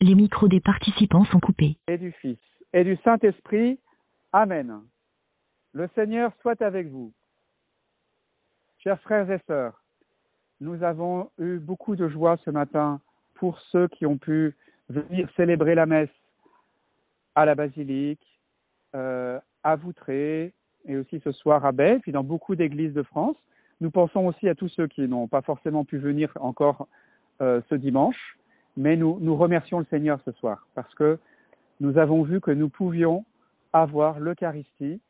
Les micros des participants sont coupés. Et du Fils et du Saint-Esprit. Amen. Le Seigneur soit avec vous. Chers frères et sœurs, nous avons eu beaucoup de joie ce matin pour ceux qui ont pu venir célébrer la messe à la basilique, euh, à Voutré et aussi ce soir à Baie, puis dans beaucoup d'églises de France. Nous pensons aussi à tous ceux qui n'ont pas forcément pu venir encore euh, ce dimanche, mais nous, nous remercions le Seigneur ce soir parce que nous avons vu que nous pouvions avoir l'Eucharistie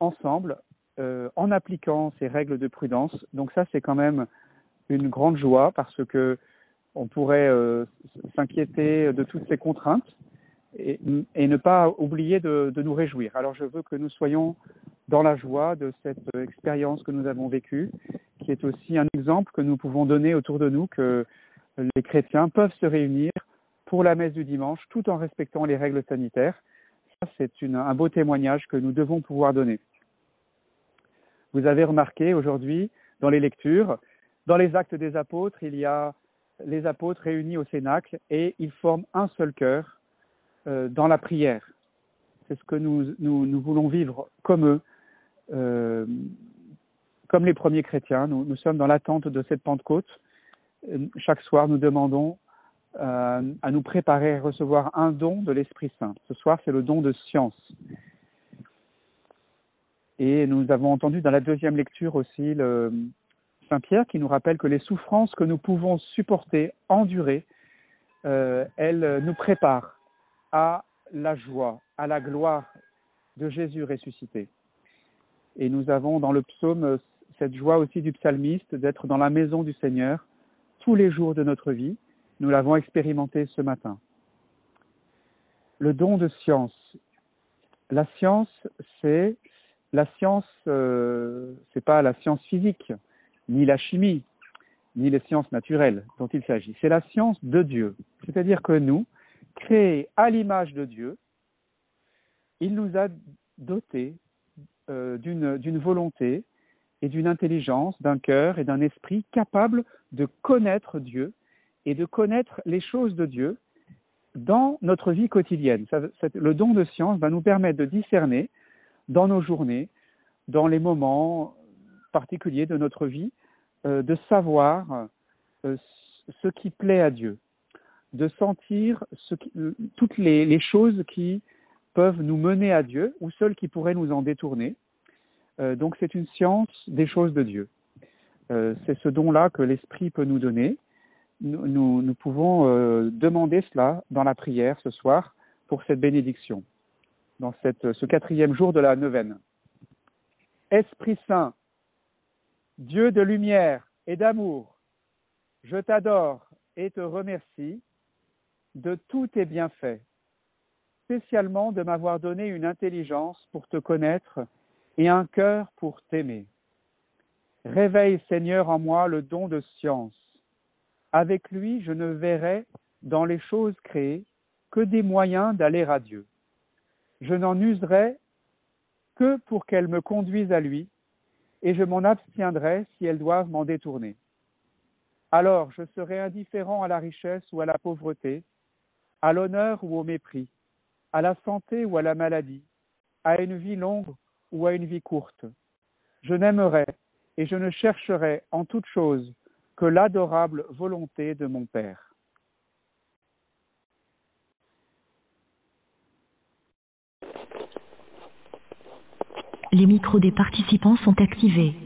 ensemble euh, en appliquant ces règles de prudence. Donc ça, c'est quand même une grande joie parce que on pourrait euh, s'inquiéter de toutes ces contraintes et, ne pas oublier de, de, nous réjouir. Alors je veux que nous soyons dans la joie de cette expérience que nous avons vécue, qui est aussi un exemple que nous pouvons donner autour de nous que les chrétiens peuvent se réunir pour la messe du dimanche tout en respectant les règles sanitaires. C'est un beau témoignage que nous devons pouvoir donner. Vous avez remarqué aujourd'hui dans les lectures, dans les actes des apôtres, il y a les apôtres réunis au Cénacle et ils forment un seul cœur euh, dans la prière. C'est ce que nous, voulons vivre comme eux, euh, comme les premiers chrétiens. Nous sommes dans l'attente de cette Pentecôte. Euh, chaque soir, nous demandons euh, à nous préparer à recevoir un don de l'Esprit Saint. Ce soir, c'est le don de science. Et nous avons entendu dans la deuxième lecture aussi le Saint Pierre qui nous rappelle que les souffrances que nous pouvons supporter, endurer, euh, elles nous préparent à la joie, à la gloire de Jésus ressuscité. Et nous avons dans le psaume cette joie aussi du psalmiste d'être dans la maison du Seigneur tous les jours de notre vie. Nous l'avons expérimenté ce matin. Le don de science. La science, c'est la science, euh, c'est pas la science physique, ni la chimie, ni les sciences naturelles dont il s'agit. C'est la science de Dieu. C'est-à-dire que nous, créés à l'image de Dieu, il nous a dotés euh, d'une volonté et d'une intelligence, d'un cœur et d'un esprit capable de connaître Dieu et de connaître les choses de Dieu dans notre vie quotidienne. Le don de science va nous permettre de discerner dans nos journées, dans les moments particuliers de notre vie, euh, de savoir euh, ce qui plaît à Dieu, de sentir qui, toutes les, choses qui peuvent nous mener à Dieu ou celles qui pourraient nous en détourner. Euh, donc c'est une science des choses de Dieu. Euh, c'est ce don-là que l'Esprit peut nous donner. Nous, pouvons euh, demander cela dans la prière ce soir pour cette bénédiction, dans ce quatrième jour de la neuvaine. Esprit Saint, Dieu de lumière et d'amour, je t'adore et te remercie de tous tes bienfaits, spécialement de m'avoir donné une intelligence pour te connaître et un cœur pour t'aimer. Réveille, Seigneur, en moi le don de science. Avec lui, je ne verrai dans les choses créées que des moyens d'aller à Dieu. Je n'en userai que pour qu'elles me conduisent à lui, et je m'en abstiendrai si elles doivent m'en détourner. Alors je serai indifférent à la richesse ou à la pauvreté, à l'honneur ou au mépris, à la santé ou à la maladie, à une vie longue ou à une vie courte. Je n'aimerai et je ne chercherai en toute chose que l'adorable volonté de mon Père. Les micros des participants sont activés.